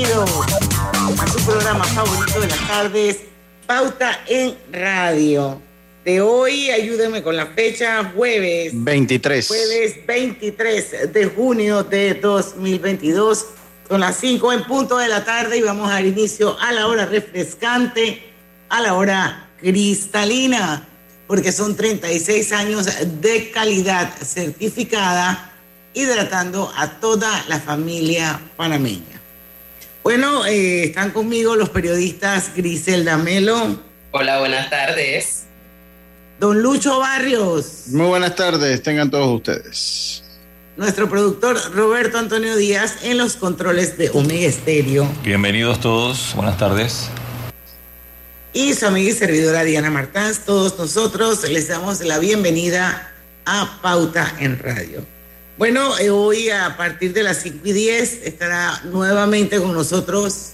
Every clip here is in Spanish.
bienvenidos a su programa favorito de las tardes, Pauta en Radio. De hoy, ayúdenme con la fecha, jueves. 23. Jueves 23 de junio de 2022. Son las 5 en punto de la tarde y vamos a dar inicio a la hora refrescante, a la hora cristalina, porque son 36 años de calidad certificada, hidratando a toda la familia panameña. Bueno, eh, están conmigo los periodistas Griselda Melo. Hola, buenas tardes. Don Lucho Barrios. Muy buenas tardes, tengan todos ustedes. Nuestro productor Roberto Antonio Díaz en los controles de Omega Estéreo. Bienvenidos todos, buenas tardes. Y su amiga y servidora Diana Martán, todos nosotros les damos la bienvenida a Pauta en Radio. Bueno, eh, hoy a partir de las 5 y 10 estará nuevamente con nosotros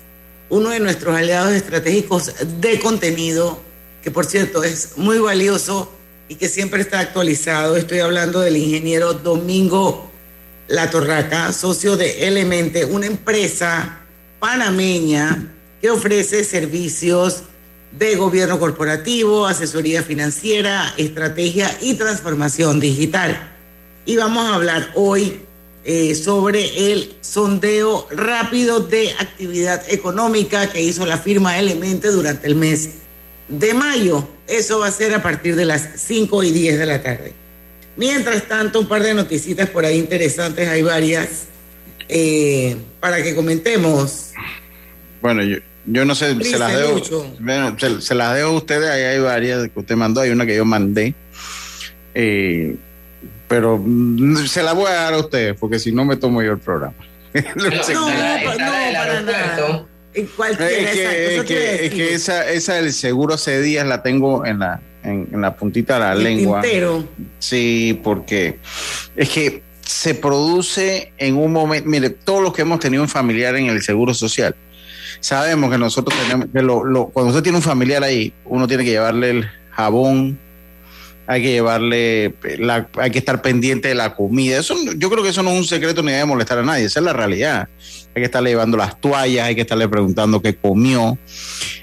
uno de nuestros aliados estratégicos de contenido, que por cierto es muy valioso y que siempre está actualizado. Estoy hablando del ingeniero Domingo La Torraca, socio de Elemente, una empresa panameña que ofrece servicios de gobierno corporativo, asesoría financiera, estrategia y transformación digital y vamos a hablar hoy eh, sobre el sondeo rápido de actividad económica que hizo la firma Elemente durante el mes de mayo. Eso va a ser a partir de las 5 y 10 de la tarde. Mientras tanto, un par de noticitas por ahí interesantes, hay varias, eh, para que comentemos. Bueno, yo, yo no sé, se las, dejo, se, las dejo a ustedes, ahí hay varias que usted mandó, hay una que yo mandé. Eh, pero mm, se la voy a dar a ustedes, porque si no me tomo yo el programa. no, no, para nada. Es que, es que, esa, esa del seguro hace días la tengo en la, en, la puntita de la lengua. Sí, porque es que se produce en un momento, mire, todos los que hemos tenido un familiar en el seguro social, sabemos que nosotros tenemos, que lo, cuando usted tiene un familiar ahí, uno tiene que llevarle el jabón, hay que llevarle, la, hay que estar pendiente de la comida. Eso, yo creo que eso no es un secreto ni debe molestar a nadie, esa es la realidad. Hay que estarle llevando las toallas, hay que estarle preguntando qué comió.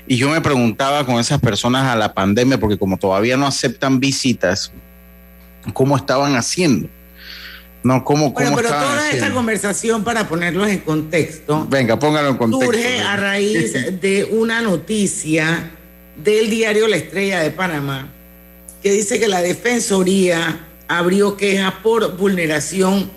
Y yo me preguntaba con esas personas a la pandemia, porque como todavía no aceptan visitas, ¿cómo estaban haciendo? No, ¿cómo, bueno, pero toda esta conversación, para ponerlos en contexto, venga, póngalo en contexto. Surge a raíz de una noticia del diario La Estrella de Panamá que dice que la Defensoría abrió queja por vulneración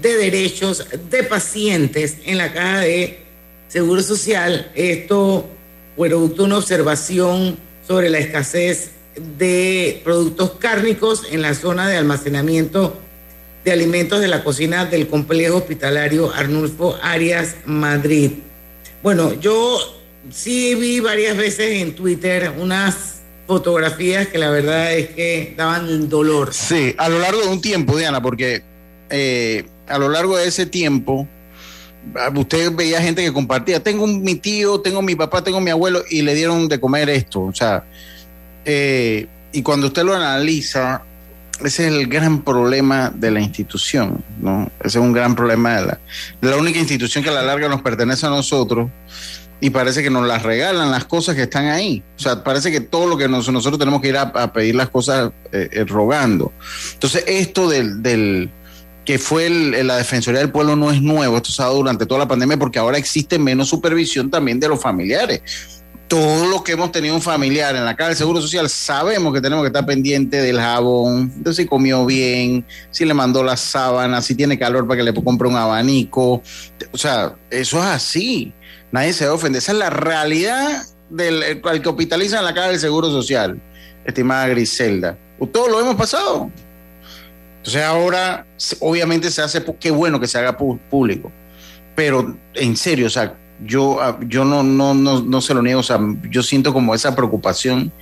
de derechos de pacientes en la caja de Seguro Social. Esto producto de una observación sobre la escasez de productos cárnicos en la zona de almacenamiento de alimentos de la cocina del complejo hospitalario Arnulfo Arias Madrid. Bueno, yo sí vi varias veces en Twitter unas fotografías que la verdad es que daban dolor. Sí, a lo largo de un tiempo, Diana, porque eh, a lo largo de ese tiempo, usted veía gente que compartía, tengo mi tío, tengo mi papá, tengo mi abuelo, y le dieron de comer esto. O sea, eh, y cuando usted lo analiza, ese es el gran problema de la institución, ¿no? Ese es un gran problema de la, de la única institución que a la larga nos pertenece a nosotros y parece que nos las regalan las cosas que están ahí. O sea, parece que todo lo que nosotros tenemos que ir a, pedir las cosas eh, eh, rogando. Entonces, esto del, que fue la Defensoría del Pueblo no es nuevo, esto se ha dado durante toda la pandemia porque ahora existe menos supervisión también de los familiares. Todo lo que hemos tenido un familiar en la caja del Seguro Social sabemos que tenemos que estar pendiente del jabón, de si comió bien, si le mandó las sábanas, si tiene calor para que le compre un abanico. O sea, eso es así nadie se ofende. Esa es la realidad del que hospitaliza en la caja del Seguro Social, estimada Griselda. Todo lo hemos pasado. Entonces ahora, obviamente se hace, qué bueno que se haga público, pero en serio, o sea, yo, ah, yo no, no, no, no se lo niego, o sea, yo siento como esa preocupación.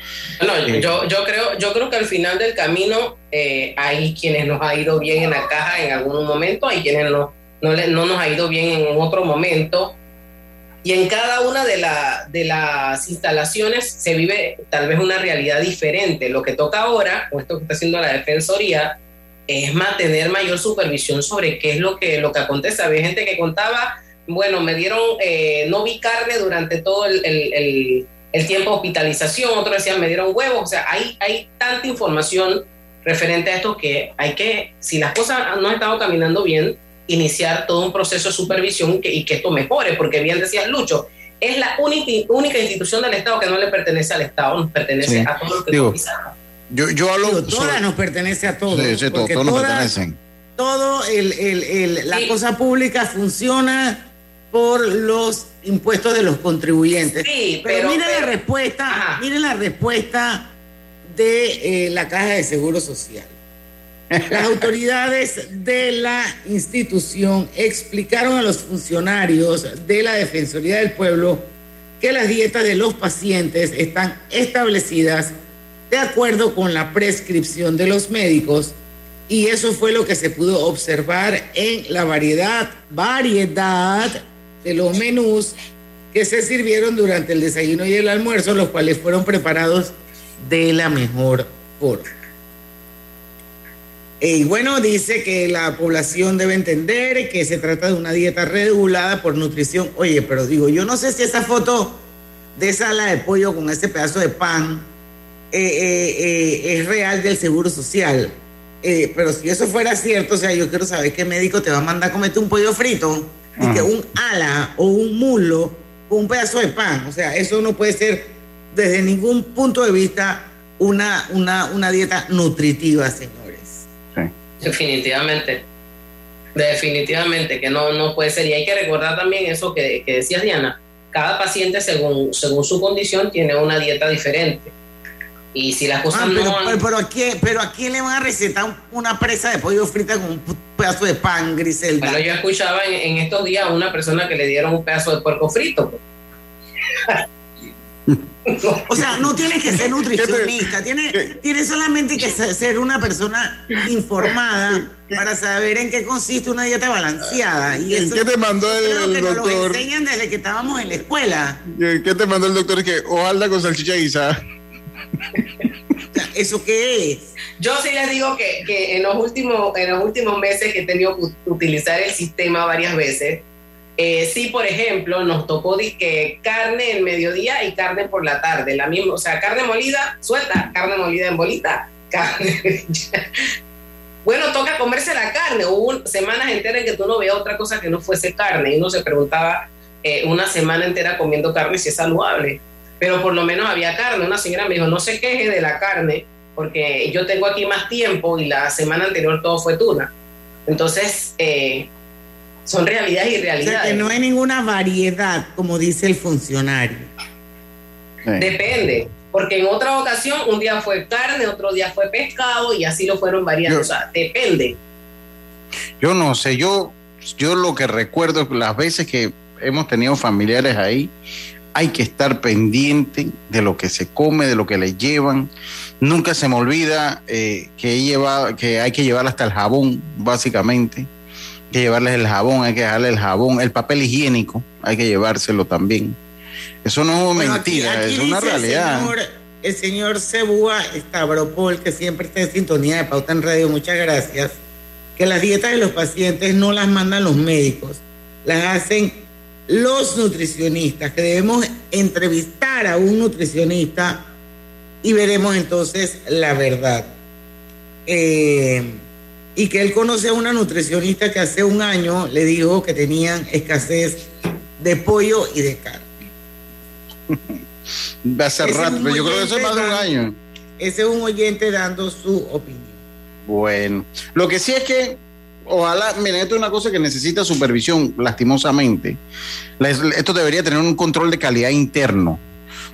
Eh, yo, yo, creo, yo creo que al final del camino eh, hay quienes nos ha ido bien en la caja en algún momento, hay quienes no, no, no nos ha ido bien en otro momento y en cada una de, de las instalaciones se vive tal vez una realidad diferente. Lo que toca ahora, o esto que está haciendo la Defensoría, es mantener mayor supervisión sobre qué es lo que, lo que acontece. Había gente que contaba bueno, me dieron, eh, no vi carne durante todo el, el, el, tiempo de hospitalización, otros decían, me dieron huevos, o sea, hay, hay tanta información referente a esto que hay que, si las cosas no han estado caminando bien, iniciar todo un proceso de supervisión y que esto mejore, porque bien decías Lucho, es la única, única institución del Estado que no le pertenece al Estado, nos pertenece a todos los que Digo, yo, yo hablo todas nos pertenece a todos. Sí, sí, todos, nos pertenecen. Todo el, el, el la cosa pública funciona por los impuestos de los contribuyentes. Sí, pero, miren la respuesta, miren la respuesta de eh, la Caja de Seguro Social. Las autoridades de la institución explicaron a los funcionarios de la Defensoría del Pueblo que las dietas de los pacientes están establecidas de acuerdo con la prescripción de los médicos y eso fue lo que se pudo observar en la variedad, variedad de los menús que se sirvieron durante el desayuno y el almuerzo, los cuales fueron preparados de la mejor forma. Y bueno, dice que la población debe entender que se trata de una dieta regulada por nutrición. Oye, pero digo, yo no sé si esa foto de sala de pollo con ese pedazo de pan eh, eh, eh, es real del seguro social. pero si eso fuera cierto, o sea, yo quiero saber qué médico te va a mandar a comerte un pollo frito y que un ala o un mulo con un pedazo de pan. O sea, eso no puede ser desde ningún punto de vista una, una, una dieta nutritiva, señor. Definitivamente. Definitivamente que no, no puede ser. Y hay que recordar también eso que, que decías, Diana. Cada paciente, según, según su condición, tiene una dieta diferente. Y si las cosas ah, pero, no. Pero, pero, ¿a quién, pero ¿a quién le van a recetar una presa de pollo frita con un pedazo de pan, Griselda? Bueno, yo escuchaba en, estos días a una persona que le dieron un pedazo de puerco frito. O sea, no tienes que ser nutricionista, tienes, solamente que ser una persona informada para saber en qué consiste una dieta balanceada. Y ¿En qué te mandó el, que doctor? Nos lo enseñan desde que estábamos en la escuela. ¿Qué te mandó el doctor? Que ojalá con salchicha guisada. ¿Eso qué es? Yo sí les digo que, que en, los últimos, en los últimos meses que he tenido que utilizar el sistema varias veces, eh, sí, por ejemplo, nos tocó que carne en mediodía y carne por la tarde, la misma, o sea, carne molida, suelta, carne molida en bolita, carne. bueno, toca comerse la carne. Hubo semanas enteras en que tú no veías otra cosa que no fuese carne y uno se preguntaba eh, una semana entera comiendo carne si es saludable, pero por lo menos había carne. Una señora me dijo, no se queje de la carne porque yo tengo aquí más tiempo y la semana anterior todo fue tuna. Entonces, eh, son realidades y realidades. O sea que no hay ninguna variedad, como dice el funcionario. Depende, porque en otra ocasión un día fue carne, otro día fue pescado y así lo fueron variando. o sea, depende. Yo no sé, yo, yo lo que recuerdo las veces que hemos tenido familiares ahí, hay que estar pendiente de lo que se come, de lo que le llevan. Nunca se me olvida eh, que, lleva, que hay que llevar hasta el jabón, básicamente que llevarles el jabón, hay que dejarle el jabón, el papel higiénico, hay que llevárselo también. Eso no es mentira, es una realidad. El señor, Cebúa Stavropol, que siempre está en sintonía de Pauta en Radio, muchas gracias, que las dietas de los pacientes no las mandan los médicos, las hacen los nutricionistas, que debemos entrevistar a un nutricionista y veremos entonces la verdad. Eh, y que él conoce a una nutricionista que hace un año le dijo que tenían escasez de pollo y de carne. Hace rato, pero yo creo que eso es más de un año. Ese es un oyente dando su opinión. Bueno, lo que sí es que ojalá, miren, esto es una cosa que necesita supervisión, lastimosamente. Esto debería tener un control de calidad interno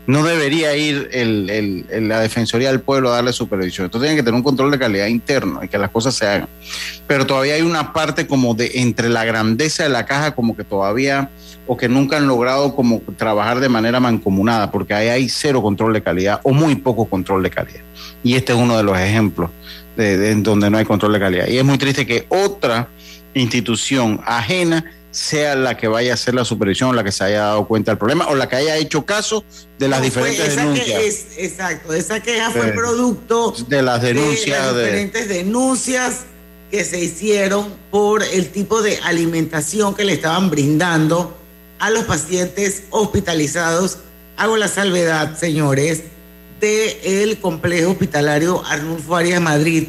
no debería ir la Defensoría del Pueblo a darle supervisión. Esto tiene que tener un control de calidad interno y que las cosas se hagan. Pero todavía hay una parte como de entre la grandeza de la caja, como que todavía, o que nunca han logrado como trabajar de manera mancomunada, porque ahí hay cero control de calidad o muy poco control de calidad. Y este es uno de los ejemplos de donde no hay control de calidad. Y es muy triste que otra institución ajena sea la que vaya a hacer la supervisión la que se haya dado cuenta del problema o la que haya hecho caso de las diferentes denuncias. exacto, esa queja fue producto de las denuncias. De las diferentes denuncias que se hicieron por el tipo de alimentación que le estaban brindando a los pacientes hospitalizados. Hago la salvedad, señores, del complejo hospitalario Arnulfo Arias Madrid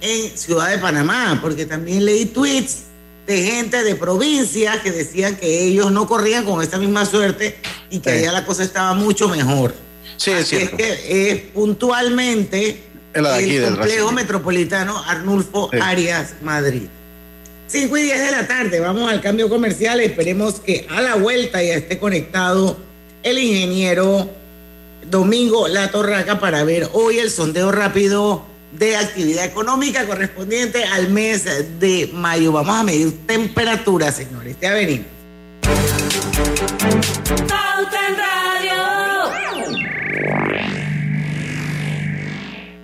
en Ciudad de Panamá, porque también leí tweets de gente de provincia que decían que ellos no corrían con esta misma suerte y que allá la cosa estaba mucho mejor. Sí, es Es que es puntualmente el complejo metropolitano Arnulfo Arias Madrid. 5 y 10 de la tarde, vamos al cambio comercial. Esperemos que a la vuelta ya esté conectado el ingeniero Domingo La Torraca para ver hoy el sondeo rápido de actividad económica correspondiente al mes de mayo. Vamos a medir temperatura, señores. Ya venimos.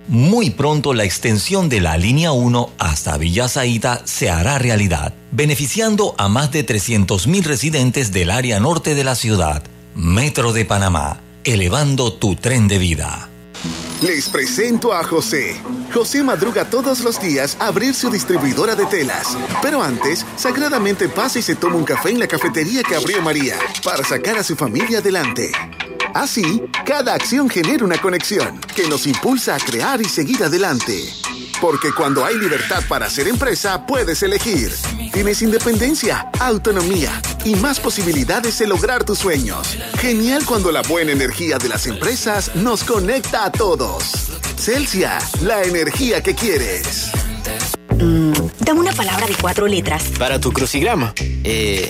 Muy pronto la extensión de la línea 1 hasta Villa Zaita se hará realidad, beneficiando a más de 300.000 residentes del área norte de la ciudad. Metro de Panamá, elevando tu tren de vida. Les presento a José. José madruga todos los días a abrir su distribuidora de telas. Pero antes, sagradamente pasa y se toma un café en la cafetería que abrió María para sacar a su familia adelante. Así, cada acción genera una conexión que nos impulsa a crear y seguir adelante. Porque cuando hay libertad para hacer empresa, puedes elegir. Tienes independencia, autonomía y más posibilidades de lograr tus sueños. Genial cuando la buena energía de las empresas nos conecta a todos. Celsia, la energía que quieres. Mm, dame una palabra de cuatro letras. Para tu crucigrama. Eh,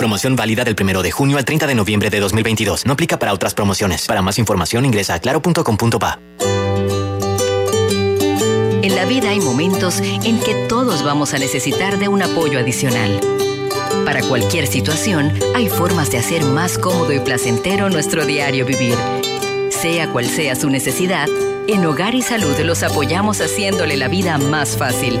Promoción válida del 1 de junio al 30 de noviembre de 2022. No aplica para otras promociones. Para más información ingresa a claro.com.pa. En la vida hay momentos en que todos vamos a necesitar de un apoyo adicional. Para cualquier situación, hay formas de hacer más cómodo y placentero nuestro diario vivir. Sea cual sea su necesidad, en Hogar y Salud los apoyamos haciéndole la vida más fácil,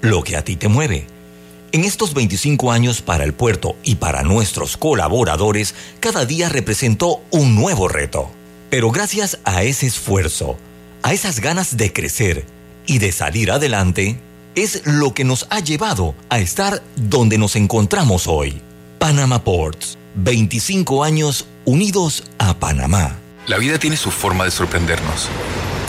lo que a ti te mueve. En estos 25 años para el puerto y para nuestros colaboradores, cada día representó un nuevo reto. Pero gracias a ese esfuerzo, a esas ganas de crecer y de salir adelante, es lo que nos ha llevado a estar donde nos encontramos hoy. Panama Ports, 25 años unidos a Panamá. La vida tiene su forma de sorprendernos,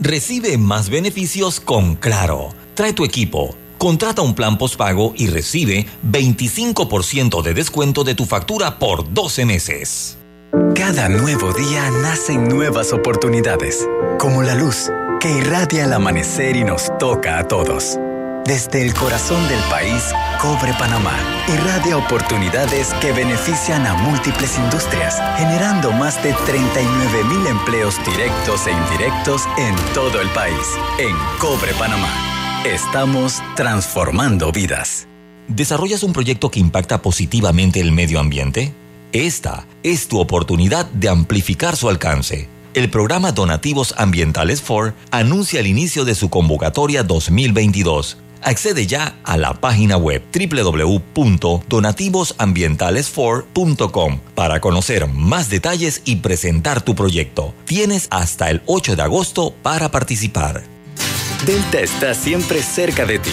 Recibe más beneficios con Claro. Trae tu equipo. Contrata un plan postpago y recibe 25% de descuento de tu factura por 12 meses. Cada nuevo día nacen nuevas oportunidades, como la luz que irradia el amanecer y nos toca a todos. Desde el corazón del país, Cobre Panamá irradia oportunidades que benefician a múltiples industrias, generando más de 39 mil empleos directos e indirectos en todo el país. En Cobre Panamá, estamos transformando vidas. ¿Desarrollas un proyecto que impacta positivamente el medio ambiente? Esta es tu oportunidad de amplificar su alcance. El programa Donativos Ambientales FOR anuncia el inicio de su convocatoria 2022. Accede ya a la página web www.donativosambientales4.com para conocer más detalles y presentar tu proyecto. Tienes hasta el 8 de agosto para participar. Delta está siempre cerca de ti,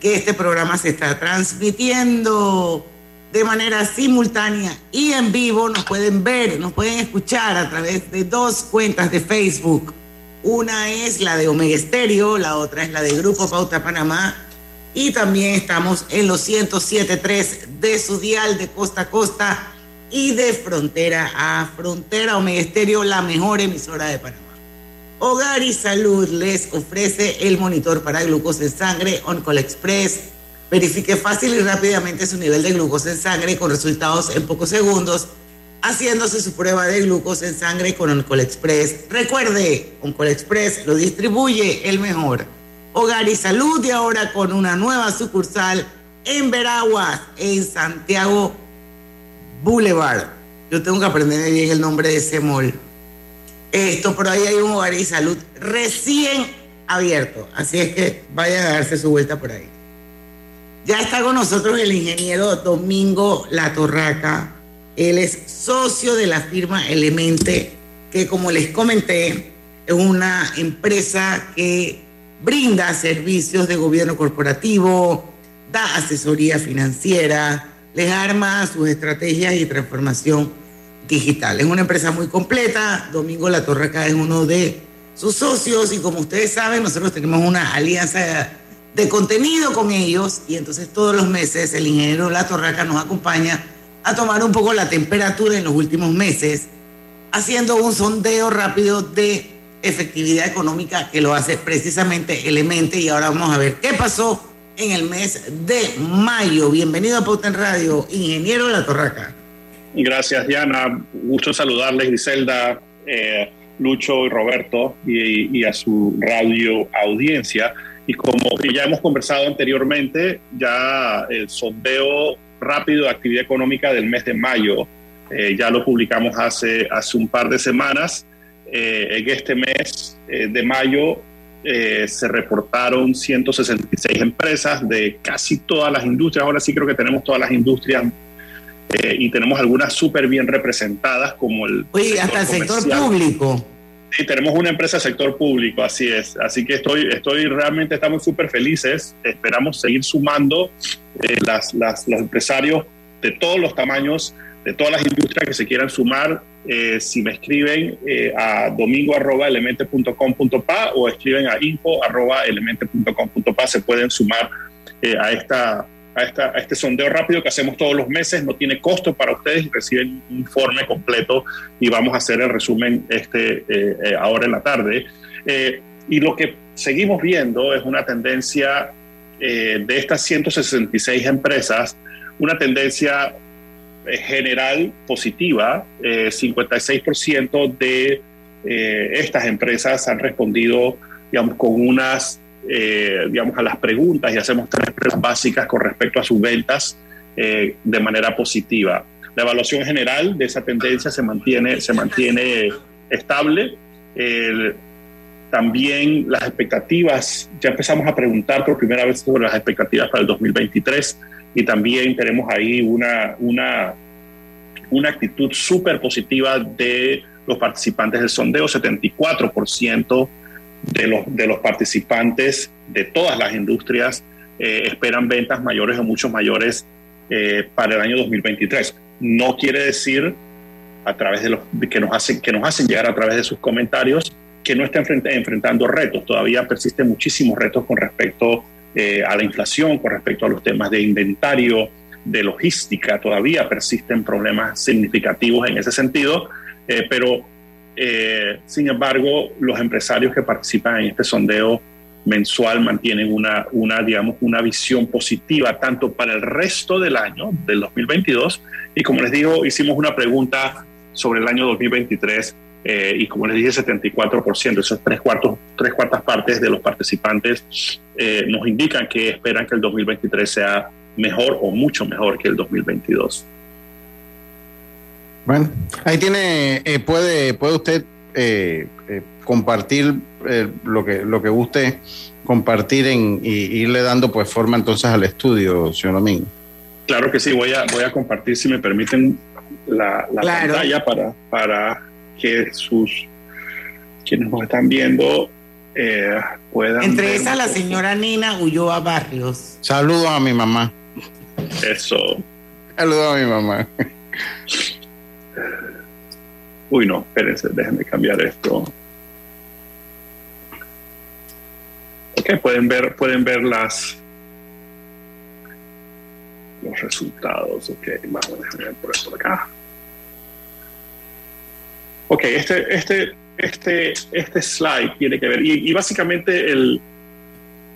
que este programa se está transmitiendo de manera simultánea y en vivo. Nos pueden ver, nos pueden escuchar a través de dos cuentas de Facebook. Una es la de Omega Estéreo, la otra es la de Grupo Pauta Panamá. Y también estamos en los 107.3 de su dial de costa a costa y de frontera a frontera. Omega Estéreo, la mejor emisora de Panamá. Hogar y Salud les ofrece el monitor para glucosa en sangre Oncol Express. Verifique fácil y rápidamente su nivel de glucosa en sangre con resultados en pocos segundos, haciéndose su prueba de glucosa en sangre con Oncol Express. Recuerde, Oncol Express lo distribuye el mejor. Hogar y Salud y ahora con una nueva sucursal en Veraguas, en Santiago Boulevard. Yo tengo que aprender bien el nombre de ese mall esto, pero ahí hay un hogar y salud recién abierto. Así es que vayan a darse su vuelta por ahí. Ya está con nosotros el ingeniero Domingo La Torraca. Él es socio de la firma Elemente, que como les comenté, es una empresa que brinda servicios de gobierno corporativo, da asesoría financiera, les arma sus estrategias y transformación digital. Es una empresa muy completa. Domingo La Torraca es uno de sus socios y como ustedes saben, nosotros tenemos una alianza de contenido con ellos y entonces todos los meses el ingeniero La Torraca nos acompaña a tomar un poco la temperatura en los últimos meses, haciendo un sondeo rápido de efectividad económica que lo hace precisamente Elemente y ahora vamos a ver qué pasó en el mes de mayo. Bienvenido a Pauta en Radio, ingeniero La Torraca. Gracias, Diana. Gusto saludarles, Griselda, eh, Lucho y Roberto y, a su radio audiencia. Y como ya hemos conversado anteriormente, ya el sondeo rápido de actividad económica del mes de mayo, eh, ya lo publicamos hace, hace un par de semanas. Eh, en este mes eh, de mayo se reportaron 166 empresas de casi todas las industrias. Ahora sí creo que tenemos todas las industrias eh, y tenemos algunas súper bien representadas como el... Oye, hasta el sector público. Sí, tenemos una empresa sector público, así es. Así que estoy, estoy realmente, estamos súper felices. Esperamos seguir sumando eh, las, las, los empresarios de todos los tamaños, de todas las industrias que se quieran sumar. Eh, si me escriben a domingo.elemente.com.pa o escriben a info.elemente.com.pa, se pueden sumar a esta a, esta, a, este sondeo rápido que hacemos todos los meses, no tiene costo para ustedes, reciben un informe completo y vamos a hacer el resumen este, eh, eh, ahora en la tarde. Eh, y lo que seguimos viendo es una tendencia de estas 166 empresas, una tendencia general positiva, 56% de estas empresas han respondido digamos, con unas eh, digamos, a las preguntas y hacemos tres preguntas básicas con respecto a sus ventas eh, de manera positiva. La evaluación general de esa tendencia se mantiene, se mantiene estable. también las expectativas, ya empezamos a preguntar por primera vez sobre las expectativas para el 2023 y también tenemos ahí una, una, una actitud súper positiva de los participantes del sondeo, 74% de los, de los participantes de todas las industrias eh, esperan ventas mayores o mucho mayores eh, para el año 2023. No quiere decir a través de los que nos hacen que nos hacen llegar a través de sus comentarios que no está enfrentando retos. Todavía persisten muchísimos retos con respecto eh, a la inflación, con respecto a los temas de inventario, de logística. Todavía persisten problemas significativos en ese sentido, pero eh, sin embargo, los empresarios que participan en este sondeo mensual mantienen una, una, digamos, una visión positiva tanto para el resto del año, del 2022, y como les digo, hicimos una pregunta sobre el año 2023 eh, y como les dije, 74%, esos tres, cuartos, tres cuartas partes de los participantes eh, nos indican que esperan que el 2023 sea mejor o mucho mejor que el 2022. Bueno, ahí tiene, eh, puede, puede usted compartir lo que lo que guste compartir en, y irle dando pues forma entonces al estudio, señor Domingo. Claro que sí, voy a, voy a compartir, si me permiten, la, pantalla para, para que sus quienes nos están viendo eh, puedan. Entre esas, la señora Nina Ulloa Barrios. Saludos a mi mamá. Eso. Saludos a mi mamá. Uy, no, espérense, déjenme cambiar esto. Ok, pueden ver, pueden ver las los resultados. Ok, vamos a ver por esto acá. Ok, este, este, este, este slide tiene que ver, y, básicamente el,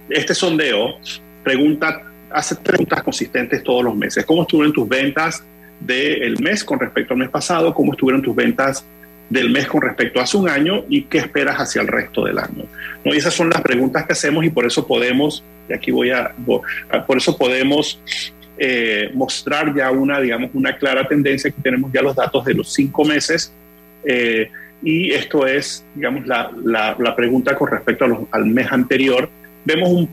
este sondeo pregunta, hace preguntas consistentes todos los meses. ¿Cómo estuvieron tus ventas del mes con respecto al mes pasado? ¿Cómo estuvieron tus ventas del mes con respecto a hace un año? ¿Y qué esperas hacia el resto del año? ¿No? Y esas son las preguntas que hacemos y por eso podemos, y aquí voy a, por eso podemos eh, mostrar ya una, digamos, una clara tendencia. que tenemos ya los datos de los cinco meses eh, y esto es, digamos, la, la, pregunta con respecto al mes anterior. Vemos un,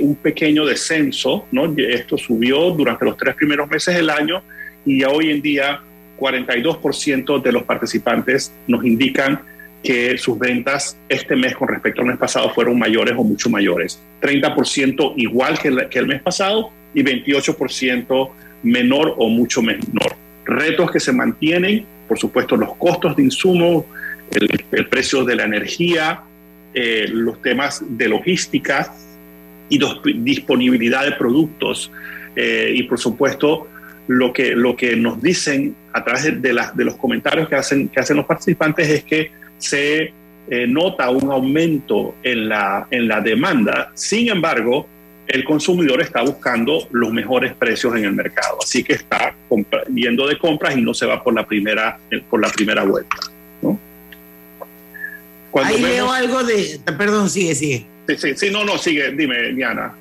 un pequeño descenso, ¿no? Esto subió durante los tres primeros meses del año y hoy en día 42% de los participantes nos indican que sus ventas este mes con respecto al mes pasado fueron mayores o mucho mayores. 30% igual que el, que el mes pasado y 28% menor o mucho menor. Retos que se mantienen por supuesto, los costos de insumos, el, precio de la energía, eh, los temas de logística y disponibilidad de productos. Eh, y por supuesto, lo que, lo que nos dicen a través de, de los comentarios que hacen, que hacen los participantes es que se eh, nota un aumento en la, en la demanda. Sin embargo, el consumidor está buscando los mejores precios en el mercado, así que está yendo de compras y no se va por la primera, por la primera vuelta. ¿no? Ahí veo algo de, perdón, sigue, sigue. Sí, sí, no, no, sigue, dime, Diana.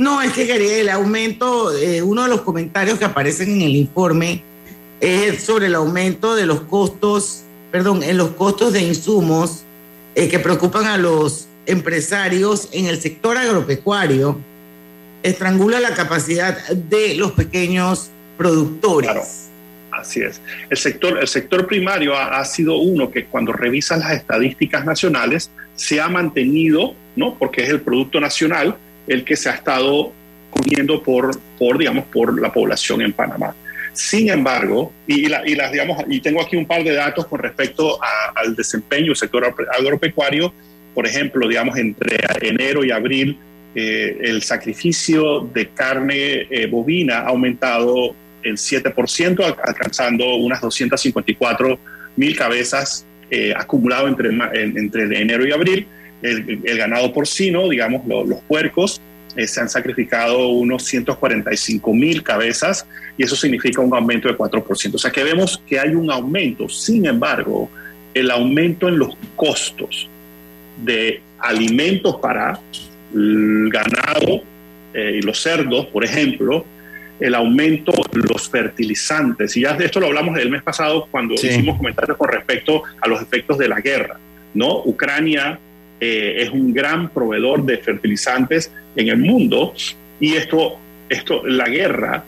No, es que quería el aumento, eh, uno de los comentarios que aparecen en el informe es sobre el aumento de los costos, perdón, en los costos de insumos eh, que preocupan a los empresarios en el sector agropecuario estrangula la capacidad de los pequeños productores. Así es. El sector, el sector primario ha, sido uno que cuando revisa las estadísticas nacionales se ha mantenido, ¿no? Porque es el producto nacional el que se ha estado comiendo por, por digamos, por la población en Panamá. Sin embargo, y, y las, digamos, y tengo aquí un par de datos con respecto al desempeño del sector agropecuario, por ejemplo, digamos, entre enero y abril eh, el sacrificio de carne eh, bovina ha aumentado en 7%, alcanzando unas 254 mil cabezas eh, acumulado entre, entre enero y abril. El, ganado porcino, digamos, los puercos, se han sacrificado unos 145 mil cabezas y eso significa un aumento de 4%. O sea que vemos que hay un aumento. Sin embargo, el aumento en los costos de alimentos para el ganado eh, y los cerdos, por ejemplo, el aumento de los fertilizantes. Y ya de esto lo hablamos el mes pasado cuando hicimos comentarios con respecto a los efectos de la guerra. ¿no? Ucrania eh, es un gran proveedor de fertilizantes en el mundo y esto, esto la guerra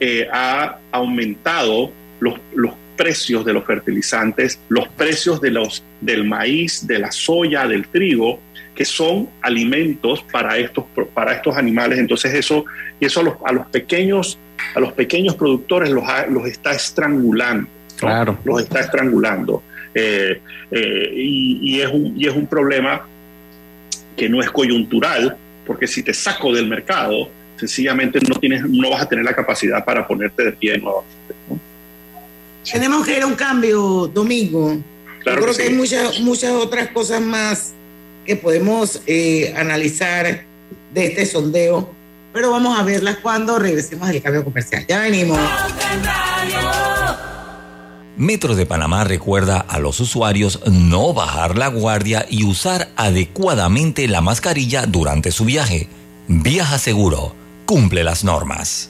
eh, ha aumentado los, los precios de los fertilizantes, los precios de los, del maíz, de la soya, del trigo, que son alimentos para estos, para estos animales. Entonces eso, eso a los, a los pequeños a los pequeños productores los, los está estrangulando. Claro. Los está estrangulando. Eh, eh, y, es un, y es un problema que no es coyuntural, porque si te saco del mercado, sencillamente no, tienes, no vas a tener la capacidad para ponerte de pie nuevamente. Tenemos que ir a un cambio, Domingo. Claro Yo creo que que, sí. hay muchas, muchas otras cosas más que podemos eh, analizar de este sondeo, pero vamos a verlas cuando regresemos del cambio comercial. Ya venimos. Metro de Panamá recuerda a los usuarios no bajar la guardia y usar adecuadamente la mascarilla durante su viaje. Viaja seguro, cumple las normas.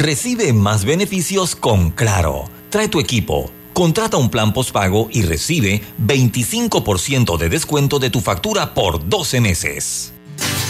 Recibe más beneficios con Claro. Trae tu equipo. Contrata un plan postpago y recibe 25% de descuento de tu factura por 12 meses.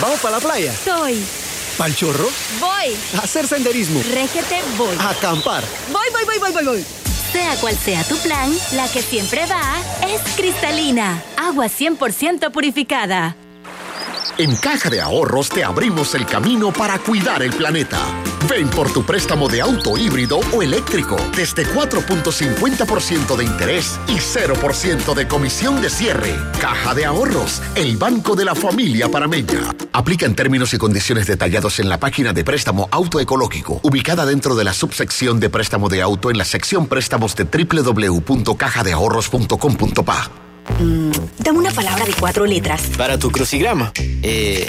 ¿Vamos para la playa? Soy. ¿Pal chorro? Voy. A hacer senderismo. Régete, voy. A acampar. Voy, voy, voy, voy, voy, voy. Sea cual sea tu plan, la que siempre va es cristalina. Agua 100% purificada. En Caja de Ahorros te abrimos el camino para cuidar el planeta. Ven por tu préstamo de auto híbrido o eléctrico desde 4.50% de interés y 0% de comisión de cierre. Caja de Ahorros, el banco de la familia parameña. Aplica en términos y condiciones detallados en la página de préstamo autoecológico, ubicada dentro de la subsección de préstamo de auto en la sección préstamos de www.cajadeahorros.com.pa. Mm, dame una palabra de cuatro letras. Para tu crucigrama. Eh,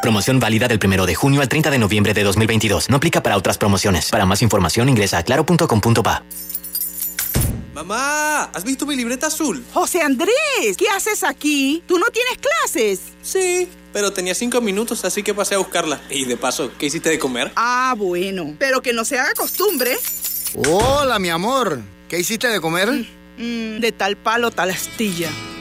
Promoción válida del 1 de junio al 30 de noviembre de 2022. No aplica para otras promociones. Para más información ingresa a claro.com.pa. Mamá, ¿has visto mi libreta azul? José Andrés, ¿qué haces aquí? ¿Tú no tienes clases? Sí, pero tenía cinco minutos, así que pasé a buscarla. Y de paso, ¿qué hiciste de comer? Ah, bueno, pero que no se haga costumbre. Hola, mi amor. ¿Qué hiciste de comer? Mm, de tal palo, tal astilla.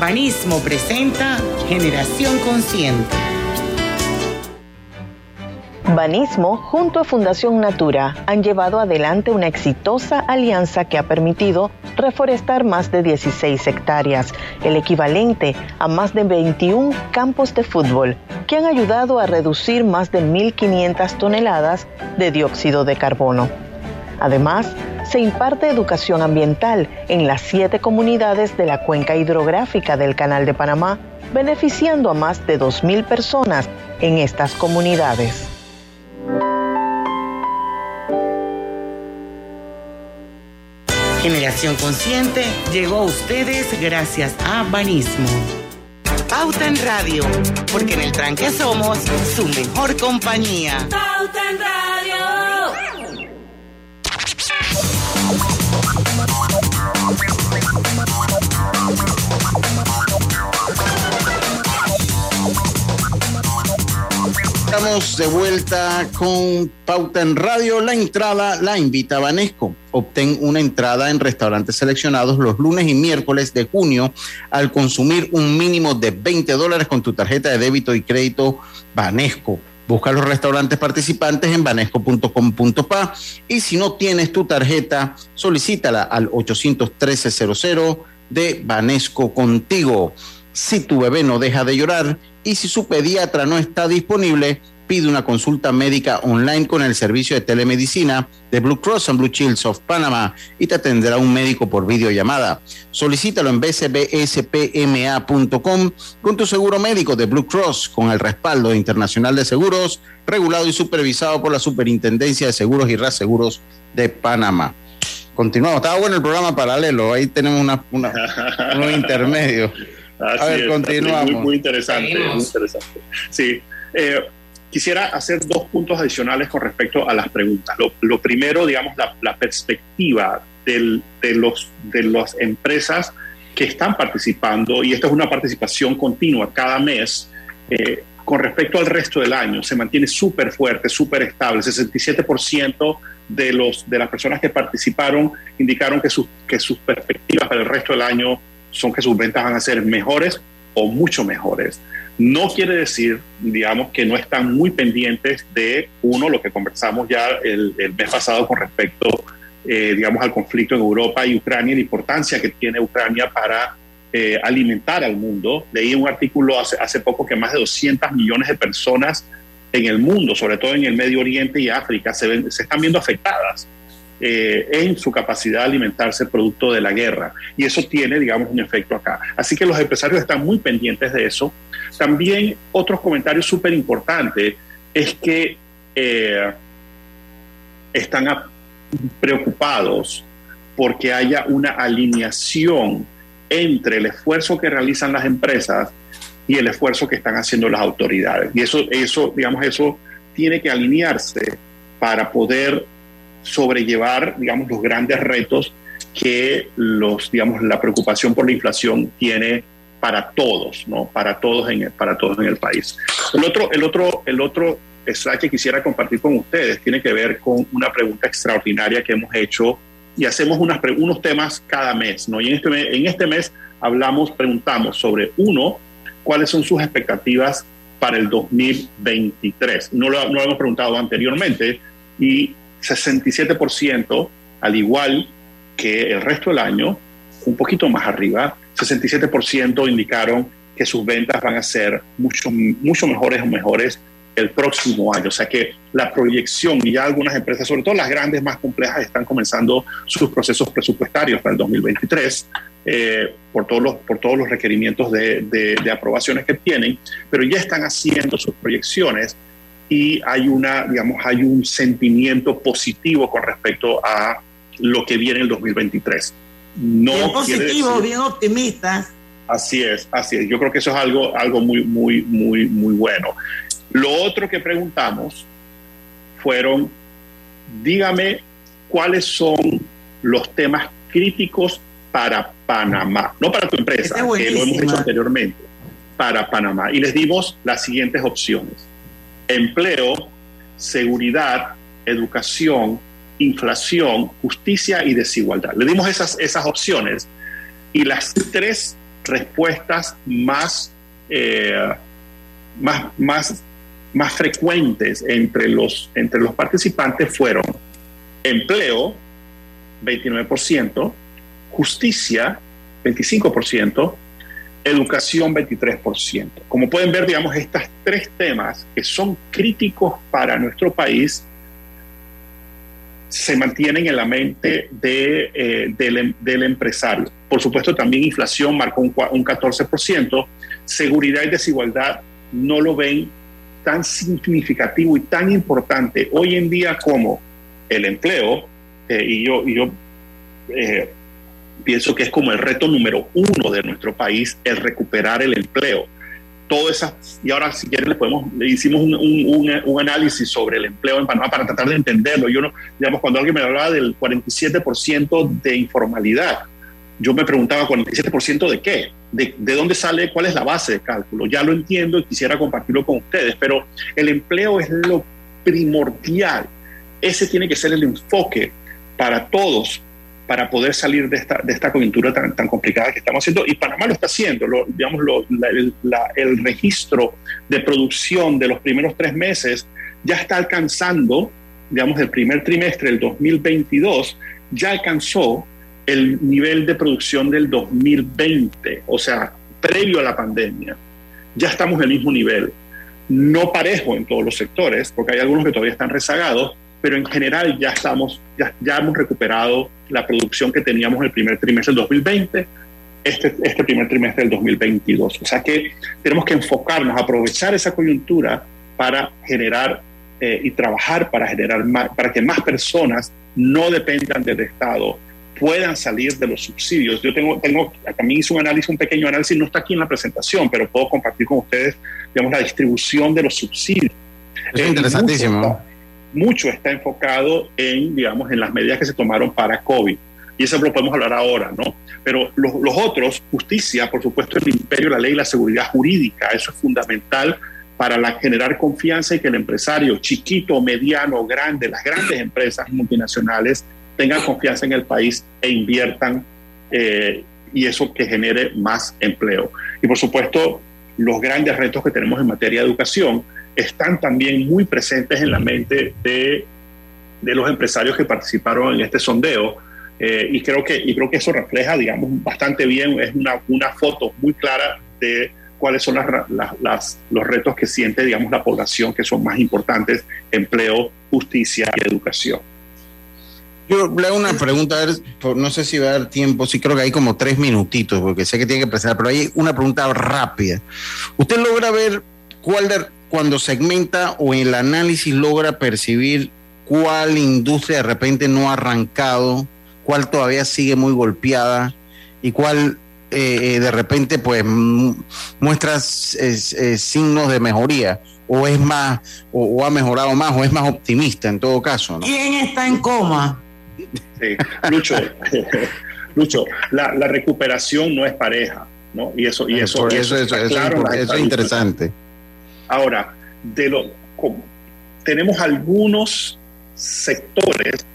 Banismo presenta Generación Consciente. Banismo junto a Fundación Natura han llevado adelante una exitosa alianza que ha permitido reforestar más de 16 hectáreas, el equivalente a más de 21 campos de fútbol, que han ayudado a reducir más de 1.500 toneladas de dióxido de carbono. Además, se imparte educación ambiental en las siete comunidades de la cuenca hidrográfica del Canal de Panamá, beneficiando a más de 2.000 personas en estas comunidades. Generación Consciente llegó a ustedes gracias a Banismo. Pauta en Radio, porque en el tranque somos su mejor compañía. Pauta en Radio. Estamos de vuelta con Pauta en Radio. La entrada la invita Banesco. Obtén una entrada en restaurantes seleccionados los lunes y miércoles de junio al consumir un mínimo de 20 dólares con tu tarjeta de débito y crédito Banesco. Busca los restaurantes participantes en banesco.com.pa y si no tienes tu tarjeta, solicítala al 813-00 de Banesco contigo. Si tu bebé no deja de llorar y si su pediatra no está disponible, pide una consulta médica online con el servicio de telemedicina de Blue Cross and Blue Shields of Panama y te atenderá un médico por videollamada. Solicítalo en bcbspma.com con tu seguro médico de Blue Cross con el respaldo internacional de seguros, regulado y supervisado por la Superintendencia de Seguros y Reaseguros de Panamá. Continuamos, estaba bueno el programa paralelo, ahí tenemos una, una. Así A ver, es, continuamos. Muy, muy interesante, muy interesante. Sí. eh, quisiera hacer dos puntos adicionales con respecto a las preguntas. Lo, lo primero, digamos, la, la perspectiva del- de, los, de las empresas que están participando, y esto es una participación continua cada mes, eh, con respecto al resto del año, se mantiene súper fuerte, súper estable. 67% de, los, de las personas que participaron indicaron que, sus que sus perspectivas para el resto del año son que sus ventas van a ser mejores o mucho mejores. No quiere decir, digamos, que no están muy pendientes de, uno, lo que conversamos ya el, el mes pasado con respecto, eh, digamos, al conflicto en Europa y Ucrania, la importancia que tiene Ucrania para eh, alimentar al mundo. Leí un artículo hace, hace poco que más de 200 millones de personas en el mundo, sobre todo en el Medio Oriente y África, se, ven- se están viendo afectadas eh, en su capacidad de alimentarse producto de la guerra. Y eso tiene, digamos, un efecto acá. Así que los empresarios están muy pendientes de eso. También otros comentarios súper importantes es que eh, están preocupados porque haya una alineación entre el esfuerzo que realizan las empresas y el esfuerzo que están haciendo las autoridades. Y eso, eso digamos, eso tiene que alinearse para poder sobrellevar, digamos, los grandes retos que los, digamos, la preocupación por la inflación tiene para todos, ¿no? Para todos en el, para todos en el país. El otro, el otro, el otro slide que quisiera compartir con ustedes tiene que ver con una pregunta extraordinaria que hemos hecho y hacemos unas, unos temas cada mes, ¿no? Y en este, mes, en este mes hablamos, preguntamos sobre uno, cuáles son sus expectativas para el 2023. No lo, no lo hemos preguntado anteriormente y 67%, al igual que el resto del año, un poquito más arriba, 67% indicaron que sus ventas van a ser mucho, mucho mejores o mejores el próximo año. O sea que la proyección, y ya algunas empresas, sobre todo las grandes más complejas, están comenzando sus procesos presupuestarios para el 2023 eh, por, todos los, por todos los requerimientos de, de- de aprobaciones que tienen, pero ya están haciendo sus proyecciones y hay una, digamos, hay un sentimiento positivo con respecto a lo que viene el 2023. No bien bien optimistas. Así es, así es. Yo creo que eso es algo, algo muy, muy, muy, muy bueno. Lo otro que preguntamos fueron, dígame cuáles son los temas críticos para Panamá, no para tu empresa, Esa es que lo hemos hecho anteriormente, para Panamá. Y les dimos las siguientes opciones. Empleo, seguridad, educación, inflación, justicia y desigualdad. Le dimos esas, esas opciones y las tres respuestas más, eh, más, más, más frecuentes entre los, entre los participantes fueron empleo, 29%, justicia, 25%, educación, 23%. Como pueden ver, digamos, estos tres temas que son críticos para nuestro país se mantienen en la mente eh, del, em, del, empresario. Por supuesto, también inflación marcó un, un 14%, seguridad y desigualdad no lo ven tan significativo y tan importante hoy en día como el empleo, eh, y yo, y yo eh, pienso que es como el reto número uno de nuestro país, el recuperar el empleo. Todo esa, y ahora si quieren le podemos, le hicimos un, un, un, análisis sobre el empleo en Panamá para tratar de entenderlo. Yo no, digamos, cuando alguien me hablaba del 47% de informalidad, yo me preguntaba, ¿47% de qué? ¿De, ¿De dónde sale? ¿Cuál es la base de cálculo? Ya lo entiendo y quisiera compartirlo con ustedes, pero el empleo es lo primordial. Ese tiene que ser el enfoque para todos para poder salir de esta, de esta coyuntura tan, tan complicada que estamos haciendo. Y Panamá lo está haciendo. Digamos, el, el, registro de producción de los primeros tres meses ya está alcanzando, digamos, el primer trimestre del 2022, ya alcanzó el nivel de producción del 2020, o sea, previo a la pandemia. Ya estamos en el mismo nivel. No parejo en todos los sectores, porque hay algunos que todavía están rezagados, pero en general ya estamos, ya, ya hemos recuperado la producción que teníamos el primer trimestre del 2020, este, este primer trimestre del 2022. O sea que tenemos que enfocarnos, aprovechar esa coyuntura para generar eh, y trabajar para generar más, para que más personas no dependan del Estado, puedan salir de los subsidios. Yo tengo, tengo, también hice un análisis, un pequeño análisis, no está aquí en la presentación, pero puedo compartir con ustedes, digamos, la distribución de los subsidios. Es eh, interesantísimo mucho está enfocado en, digamos, en las medidas que se tomaron para COVID. Y eso lo podemos hablar ahora, ¿no? Pero los, otros, justicia, por supuesto, el imperio, la ley, la seguridad jurídica, eso es fundamental para generar confianza y que el empresario chiquito, mediano, grande, las grandes empresas multinacionales tengan confianza en el país e inviertan eh, y eso que genere más empleo. Y por supuesto, los grandes retos que tenemos en materia de educación, están también muy presentes en la mente de, de los empresarios que participaron en este sondeo. Eh, y, creo que, y creo que eso refleja, digamos, bastante bien, es una, una foto muy clara de cuáles son las, las, las, los retos que siente, digamos, la población, que son más importantes, empleo, justicia y educación. Yo le hago una pregunta, a ver, no sé si va a dar tiempo, sí creo que hay como tres minutitos, porque sé que tiene que presentar, pero hay una pregunta rápida. ¿Usted logra ver cuál de, cuando segmenta o el análisis logra percibir cuál industria de repente no ha arrancado, cuál todavía sigue muy golpeada y cuál eh, de repente pues muestra eh, signos de mejoría o es más o, o, ha mejorado más o es más optimista en todo caso. ¿no? ¿Quién está en coma? Sí, Lucho, Lucho, la, la, recuperación no es pareja, ¿no? Y eso, y eso, y eso, eso, eso, claro eso es interesante. Ahora, de lo, tenemos algunos sectores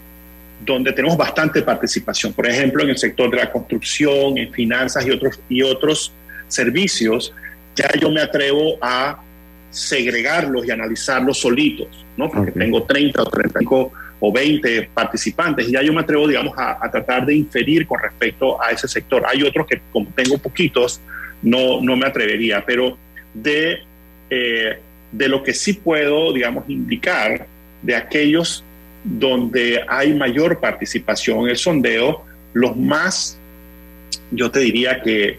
donde tenemos bastante participación. Por ejemplo, en el sector de la construcción, en finanzas y otros, y otros servicios, ya yo me atrevo a segregarlos y analizarlos solitos, ¿no? Porque okay. tengo 30 o 35 o 20 participantes y ya yo me atrevo, digamos, a, a, tratar de inferir con respecto a ese sector. Hay otros que, como tengo poquitos, no, no me atrevería, pero de eh, de lo que sí puedo, digamos, indicar de aquellos donde hay mayor participación en el sondeo, los más, yo te diría que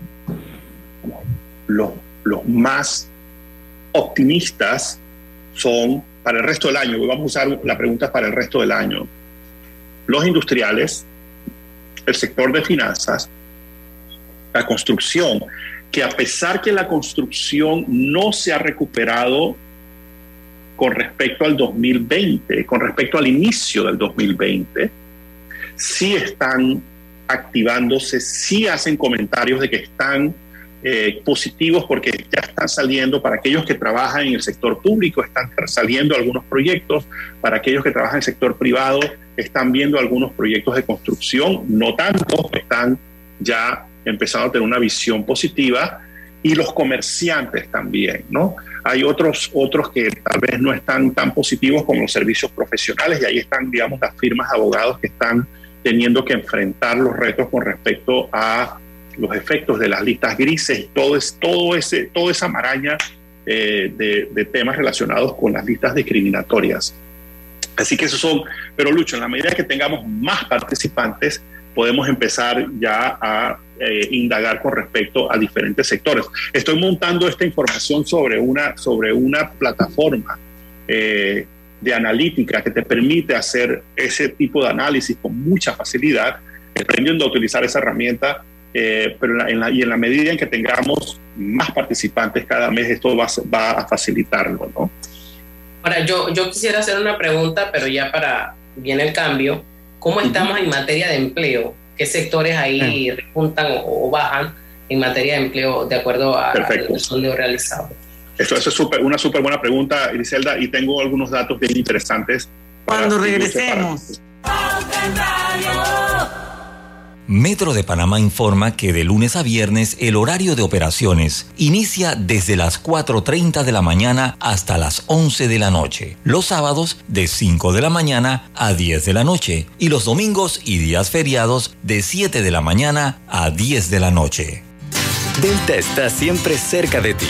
los, los más optimistas son para el resto del año, vamos a usar la pregunta para el resto del año, los industriales, el sector de finanzas, la construcción, que a pesar que la construcción no se ha recuperado con respecto al 2020, con respecto al inicio del 2020, sí están activándose, sí hacen comentarios de que están eh, positivos porque ya están saliendo para aquellos que trabajan en el sector público, están saliendo algunos proyectos, para aquellos que trabajan en el sector privado, están viendo algunos proyectos de construcción, no tantos, están ya empezado a tener una visión positiva y los comerciantes también, ¿no? Hay otros, otros que tal vez no están tan positivos como los servicios profesionales y ahí están, digamos, las firmas de abogados que están teniendo que enfrentar los retos con respecto a los efectos de las listas grises y todo, es, todo ese, toda esa maraña eh, de, de temas relacionados con las listas discriminatorias. Así que esos son, pero Lucho, en la medida que tengamos más participantes, podemos empezar ya a eh, indagar con respecto a diferentes sectores. Estoy montando esta información sobre una, sobre una plataforma eh, de analítica que te permite hacer ese tipo de análisis con mucha facilidad, aprendiendo a utilizar esa herramienta, eh, pero en la, y en la medida en que tengamos más participantes cada mes, esto va, va a facilitarlo, ¿no? Ahora, yo, yo quisiera hacer una pregunta, pero ya para viene el cambio. ¿Cómo estamos en materia de empleo? ¿Qué sectores ahí repuntan o, bajan en materia de empleo de acuerdo a- al sondeo realizado? Esto, eso es súper- una súper buena pregunta, Griselda, y tengo algunos datos bien interesantes. para- Cuando regresemos. Metro de Panamá informa que de lunes a viernes el horario de operaciones inicia desde las 4.30 de la mañana hasta las 11 de la noche. Los sábados de 5 de la mañana a 10 de la noche y los domingos y días feriados de 7 de la mañana a 10 de la noche. Delta está siempre cerca de ti,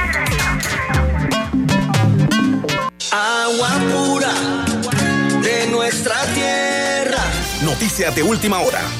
Agua pura de nuestra tierra. Noticias de última hora.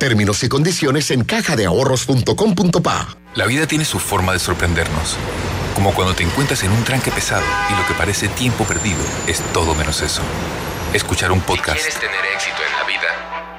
Términos y condiciones en cajadeahorros.com.pa. La vida tiene su forma de sorprendernos. Como cuando te encuentras en un tranque pesado y lo que parece tiempo perdido es todo menos eso. Escuchar un podcast, ¿Quieres tener éxito en la vida?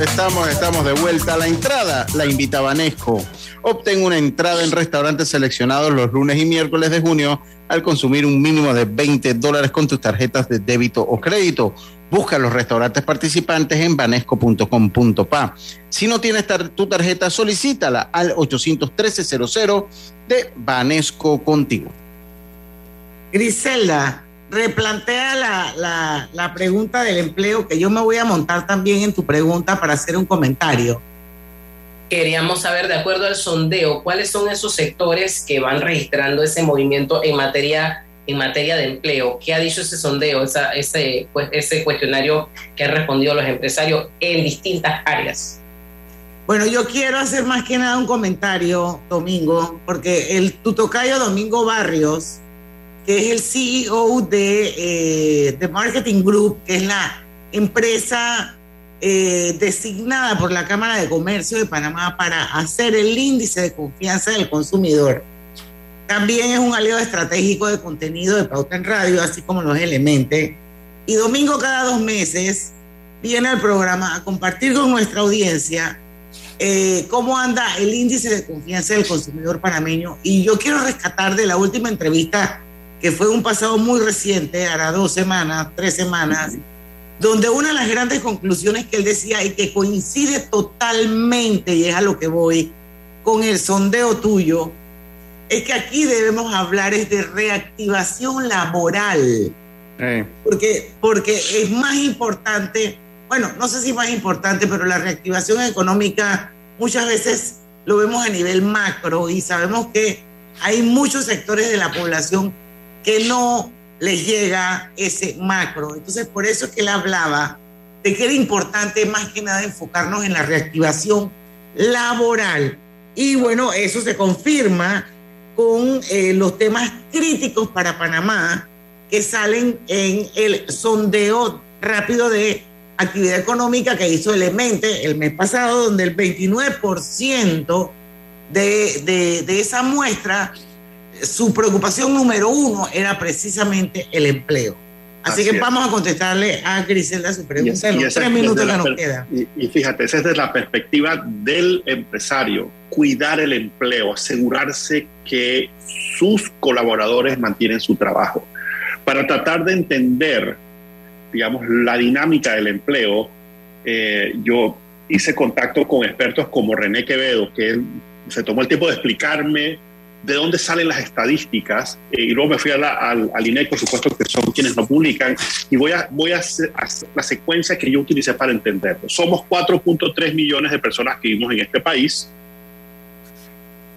Estamos, estamos de vuelta a la entrada. La invita Vanesco. Obtén una entrada en restaurantes seleccionados los lunes y miércoles de junio al consumir un mínimo de 20 dólares con tus tarjetas de débito o crédito. Busca los restaurantes participantes en banesco.com.pa. Si no tienes tu tarjeta, solicítala al 813-00 de Banesco contigo. Griselda, replantea la, la, la pregunta del empleo, que yo me voy a montar también en tu pregunta para hacer un comentario. Queríamos saber, de acuerdo al sondeo, cuáles son esos sectores que van registrando ese movimiento en materia, en materia de empleo. ¿Qué ha dicho ese sondeo, esa, ese, pues, ese cuestionario que han respondido los empresarios en distintas áreas? Bueno, yo quiero hacer más que nada un comentario, Domingo, porque el tutocayo Domingo Barrios que es el CEO de, eh, Marketing Group, que es la empresa eh, designada por la Cámara de Comercio de Panamá para hacer el índice de confianza del consumidor. También es un aliado estratégico de contenido de Pauta en Radio, así como los elementos. Y domingo cada dos meses viene al programa a compartir con nuestra audiencia eh, cómo anda el índice de confianza del consumidor panameño. Y yo quiero rescatar de la última entrevista que fue un pasado muy reciente, hará dos semanas, tres semanas, donde una de las grandes conclusiones que él decía y que coincide totalmente, y es a lo que voy, con el sondeo tuyo, es que aquí debemos hablar es de reactivación laboral. Porque, porque es más importante, bueno, no sé si más importante, pero la reactivación económica muchas veces lo vemos a nivel macro y sabemos que hay muchos sectores de la población que no les llega ese macro. Entonces, por eso es que él hablaba de que era importante más que nada enfocarnos en la reactivación laboral. Y bueno, eso se confirma con eh, los temas críticos para Panamá que salen en el sondeo rápido de actividad económica que hizo el Emente el mes pasado, donde el 29% de, de, de esa muestra su preocupación número uno era precisamente el empleo. Así, que vamos a contestarle a Griselda su pregunta en los tres minutos que nos quedan. Y, fíjate, esa es desde la perspectiva del empresario, cuidar el empleo, asegurarse que sus colaboradores mantienen su trabajo. Para tratar de entender, digamos, la dinámica del empleo, eh, yo hice contacto con expertos como René Quevedo, que se tomó el tiempo de explicarme de dónde salen las estadísticas, eh, y luego me fui a la, al, al, INE, por supuesto, que son quienes lo publican, y voy a, voy a hacer, la secuencia que yo utilicé para entenderlo. Somos 4.3 millones de personas que vivimos en este país.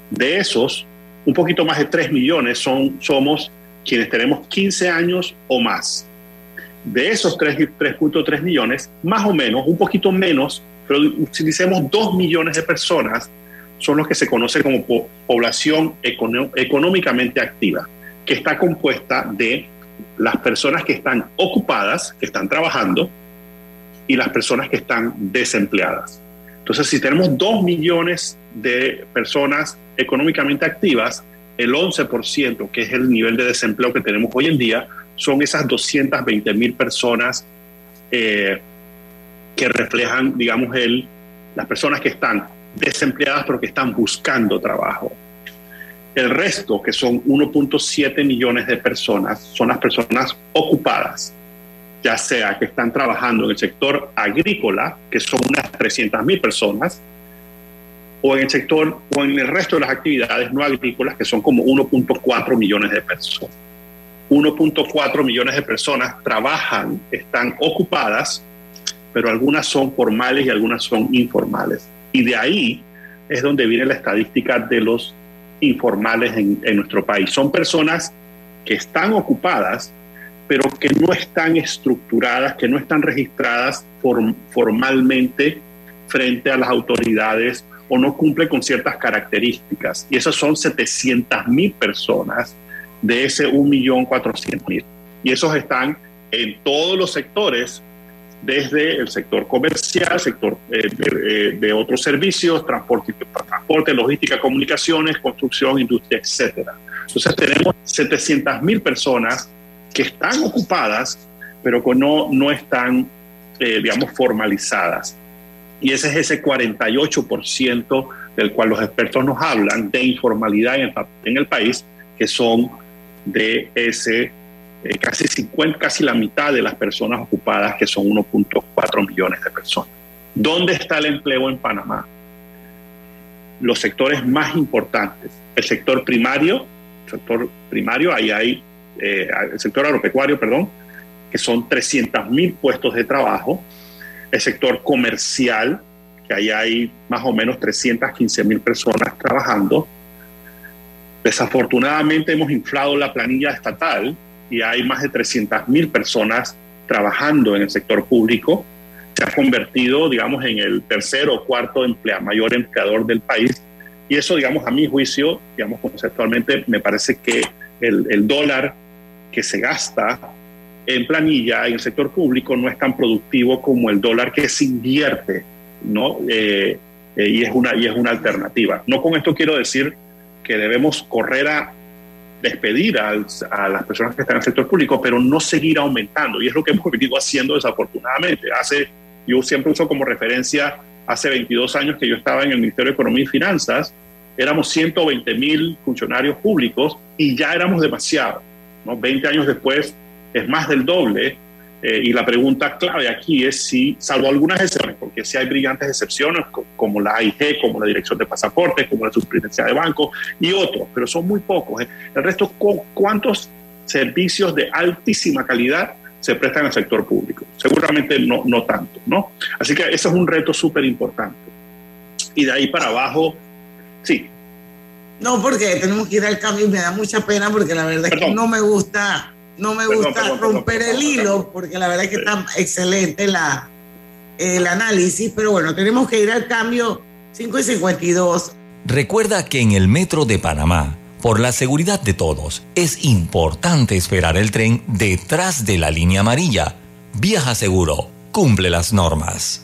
De esos, un poquito más de 3 millones son, somos quienes tenemos 15 años o más. De esos 3.3 millones, más o menos, un poquito menos, pero utilicemos 2 millones de personas son los que se conoce como población económicamente activa, que está compuesta de las personas que están ocupadas, que están trabajando, y las personas que están desempleadas. Entonces, si tenemos dos millones de personas económicamente activas, el 11%, que es el nivel de desempleo que tenemos hoy en día, son esas 220 mil personas eh, que reflejan, digamos, el, las personas que están desempleadas pero que están buscando trabajo. El resto, que son 1.7 millones de personas, son las personas ocupadas, ya sea que están trabajando en el sector agrícola, que son unas 300 mil personas, o en el sector o en el resto de las actividades no agrícolas, que son como 1.4 millones de personas. 1.4 millones de personas trabajan, están ocupadas, pero algunas son formales y algunas son informales. Y de ahí es donde viene la estadística de los informales en, nuestro país. Son personas que están ocupadas, pero que no están estructuradas, que no están registradas formalmente frente a las autoridades o no cumplen con ciertas características. Y esas son 700 mil personas de ese 1.400.000. Y esos están en todos los sectores desde el sector comercial, sector eh, de, eh, de otros servicios, transporte, transporte, logística, comunicaciones, construcción, industria, etcétera. Entonces tenemos 700 mil personas que están ocupadas, pero que no, no están, eh, digamos, formalizadas. Y ese es ese 48% del cual los expertos nos hablan de informalidad en el, en el país, que son de ese eh, casi 50, casi la mitad de las personas ocupadas, que son 1.4 millones de personas. ¿Dónde está el empleo en Panamá? Los sectores más importantes, el sector primario, sector primario, ahí hay eh, el sector agropecuario, perdón, que son 300 mil puestos de trabajo, el sector comercial, que ahí hay más o menos 315 mil personas trabajando. Desafortunadamente hemos inflado la planilla estatal y hay más de 300 mil personas trabajando en el sector público. Se ha convertido, digamos, en el tercer o cuarto emplea, mayor empleador del país. Y eso, digamos, a mi juicio, digamos, conceptualmente, me parece que el, el dólar que se gasta en planilla en el sector público no es tan productivo como el dólar que se invierte, ¿no? Eh, eh, y, es una, y es una alternativa. No con esto quiero decir que debemos correr a despedir a, a, las personas que están en el sector público, pero no seguir aumentando. Y es lo que hemos venido haciendo desafortunadamente. Hace, yo siempre uso como referencia, hace 22 años que yo estaba en el Ministerio de Economía y Finanzas, éramos 120 mil funcionarios públicos y ya éramos demasiados. ¿no? 20 años después es más del doble. Eh, y la pregunta clave aquí es si, salvo algunas excepciones, porque si hay brillantes excepciones como la AIG, como la Dirección de Pasaportes, como la Superintendencia de Banco y otros, pero son muy pocos. ¿eh? El resto, ¿cuántos servicios de altísima calidad se prestan al sector público? Seguramente no, no tanto, ¿no? Así que ese es un reto súper importante. Y de ahí para abajo, sí, no, porque tenemos que ir al cambio y me da mucha pena porque la verdad perdón. es que no me gusta, no me gusta perdón, perdón, romper el hilo porque la verdad es que está excelente la, el análisis, pero bueno, tenemos que ir al cambio 5 y 52. Recuerda que en el metro de Panamá, por la seguridad de todos, es importante esperar el tren detrás de la línea amarilla. Viaja seguro, cumple las normas.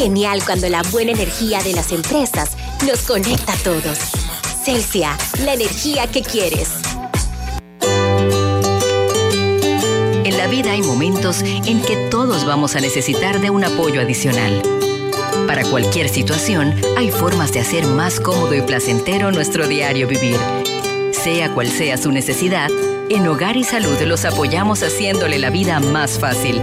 Genial cuando la buena energía de las empresas nos conecta a todos. Celsia, la energía que quieres. En la vida hay momentos en que todos vamos a necesitar de un apoyo adicional. Para cualquier situación, hay formas de hacer más cómodo y placentero nuestro diario vivir. Sea cual sea su necesidad, en Hogar y Salud los apoyamos haciéndole la vida más fácil,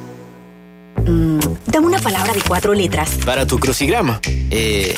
Dame una palabra de cuatro letras. Para tu crucigrama. Eh,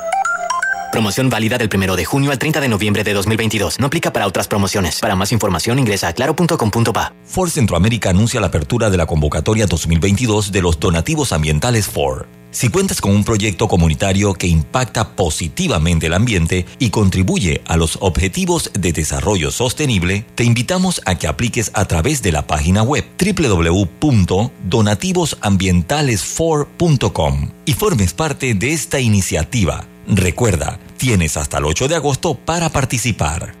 Promoción válida del 1 de junio al 30 de noviembre de 2022. No aplica para otras promociones. Para más información ingresa a claro.com.pa. Ford Centroamérica anuncia la apertura de la convocatoria 2022 de los donativos ambientales Ford. Si cuentas con un proyecto comunitario que impacta positivamente el ambiente y contribuye a los objetivos de desarrollo sostenible, te invitamos a que apliques a través de la página web www.donativosambientalesfor.com y formes parte de esta iniciativa. Recuerda, tienes hasta el 8 de agosto para participar.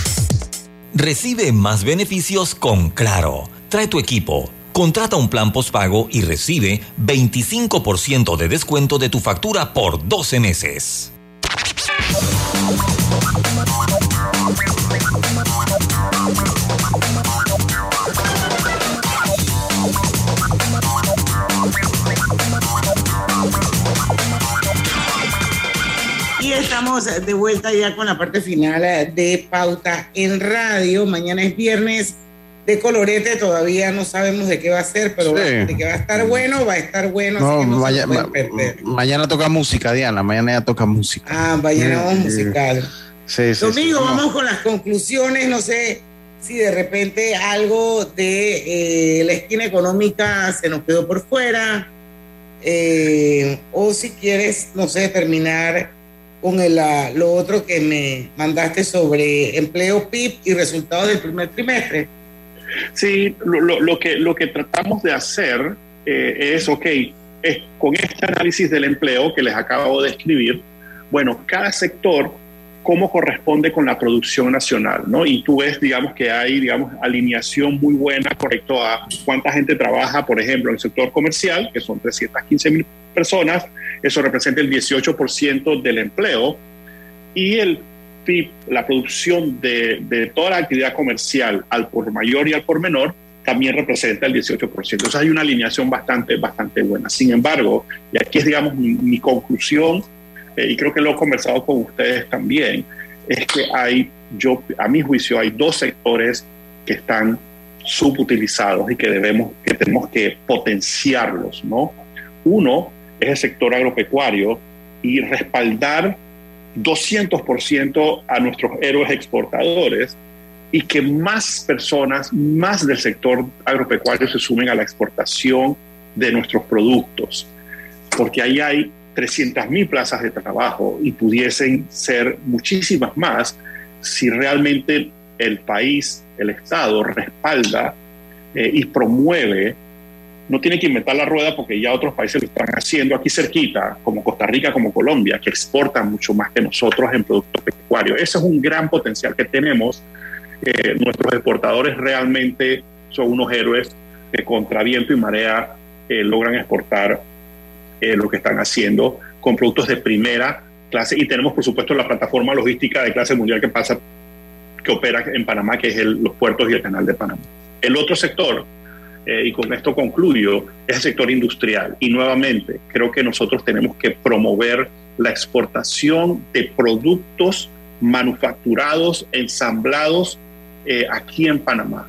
Recibe más beneficios con Claro. Trae tu equipo. Contrata un plan postpago y recibe 25% de descuento de tu factura por 12 meses. Estamos de vuelta ya con la parte final eh, de Pauta en Radio. Mañana es viernes de colorete, todavía no sabemos de qué va a ser, pero Sí. de que va a estar bueno, va a estar bueno. así No, que no se vaya- lo pueden ma- perder. mañana toca música, Diana. Mañana ya toca música. Ah, mañana vamos Sí, musical. Sí, sí, Domingo, sí. vamos con las conclusiones. No sé si de repente algo de eh, la esquina económica se nos quedó por fuera. eh, o si quieres, no sé, terminar con el, ah, lo otro que me mandaste sobre empleo PIB y resultados del primer trimestre. Sí, lo, lo- lo que, lo que tratamos de hacer eh, es, ok, es, con este análisis del empleo que les acabo de escribir, bueno, cada sector, cómo corresponde con la producción nacional, ¿no? Y tú ves, digamos, que hay, digamos, alineación muy buena correcto a cuánta gente trabaja, por ejemplo, en el sector comercial, que son 315 mil personas, eso representa el 18% del empleo, y el PIB, la producción de, de toda la actividad comercial al por mayor y al por menor, también representa el 18%. Entonces hay una alineación bastante, bastante buena. Sin embargo, y aquí es, digamos, mi, mi conclusión, y creo que lo he conversado con ustedes también, es que hay, yo, a mi juicio, hay dos sectores que están subutilizados y que debemos, que tenemos que potenciarlos, ¿no? Uno es el sector agropecuario y respaldar 200% a nuestros héroes exportadores y que más personas, más del sector agropecuario se sumen a la exportación de nuestros productos, porque ahí hay 300 mil plazas de trabajo y pudiesen ser muchísimas más si realmente el país, el Estado, respalda eh, y promueve no tiene que inventar la rueda porque ya otros países lo están haciendo aquí cerquita, como Costa Rica, como Colombia, que exportan mucho más que nosotros en productos pecuarios. Ese es un gran potencial que tenemos. Eh, nuestros exportadores realmente son unos héroes que contra viento y marea eh, logran exportar eh, lo que están haciendo con productos de primera clase. Y tenemos, por supuesto, la plataforma logística de clase mundial que pasa, que opera en Panamá, que es el, los puertos y el canal de Panamá. El otro sector eh, y con esto concluyo, es el sector industrial. Y nuevamente, creo que nosotros tenemos que promover la exportación de productos manufacturados, ensamblados eh, aquí en Panamá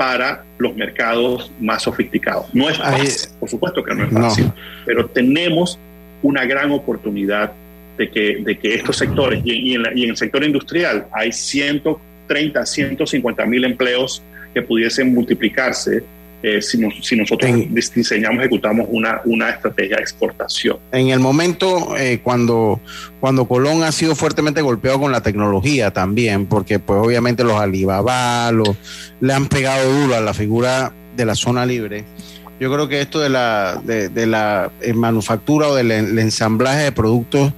para los mercados más sofisticados. No es fácil, por supuesto que no es fácil, no. pero tenemos una gran oportunidad de que, de que estos sectores, y, en la, y en el sector industrial hay 130, 150 mil empleos que pudiesen multiplicarse eh, si, nos, si, nosotros en, diseñamos, ejecutamos una, una estrategia de exportación. En el momento eh, cuando, cuando Colón ha sido fuertemente golpeado con la tecnología también, porque pues obviamente los Alibaba los, le han pegado duro a la figura de la zona libre. Yo creo que esto de la, de, de la eh, manufactura o del el ensamblaje de productos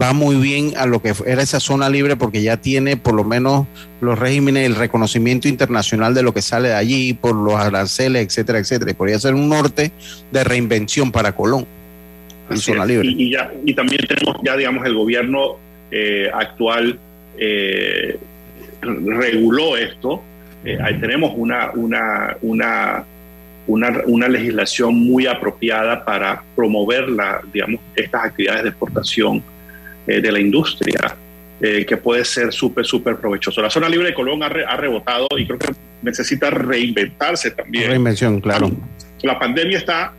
va muy bien a lo que era esa zona libre porque ya tiene por lo menos los regímenes, el reconocimiento internacional de lo que sale de allí, por los aranceles, etcétera, etcétera. Y podría ser un norte de reinvención para Colón, en Así zona es. libre. Y, y, ya, y también tenemos ya, digamos, el gobierno eh, actual eh, reguló esto. Eh, ahí tenemos una, una, una, una, una legislación muy apropiada para promover la, digamos, estas actividades de exportación eh, de la industria, eh, que puede ser súper, súper provechoso. La zona libre de Colón ha, re- ha rebotado y creo que necesita reinventarse también. Reinvención, claro. La pandemia está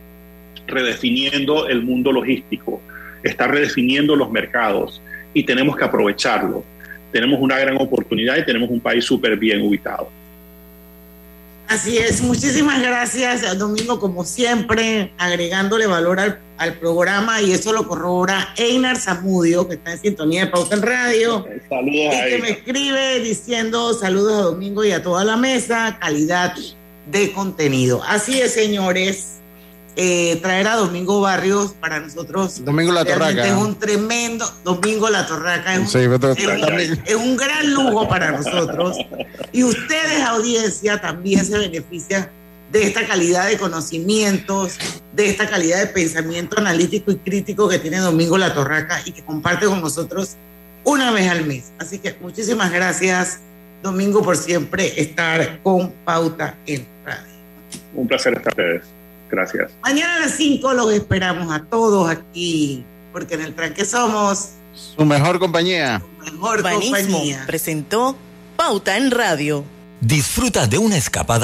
redefiniendo el mundo logístico, está redefiniendo los mercados y tenemos que aprovecharlo. Tenemos una gran oportunidad y tenemos un país súper bien ubicado. Así es, muchísimas gracias, Domingo, como siempre, agregándole valor al, al programa y eso lo corrobora Einar Zamudio, que está en sintonía de Pauta en Radio. Saludos y que me escribe diciendo saludos a Domingo y a toda la mesa, calidad de contenido. Así es, señores. Eh, traer a Domingo Barrios para nosotros Domingo La Torraca. es un tremendo Domingo La Torraca es un, Sí, pero- es un- es un gran lujo para nosotros y ustedes audiencia también se benefician de esta calidad de conocimientos de esta calidad de pensamiento analítico y crítico que tiene Domingo La Torraca y que comparte con nosotros una vez al mes así que muchísimas gracias Domingo por siempre estar con Pauta en Radio Un placer estar con ustedes. Gracias. Mañana a las 5 los esperamos a todos aquí, porque en el tranque somos Su mejor compañía. mejor Urbanismo compañía. presentó Pauta en Radio. Disfruta de una escapada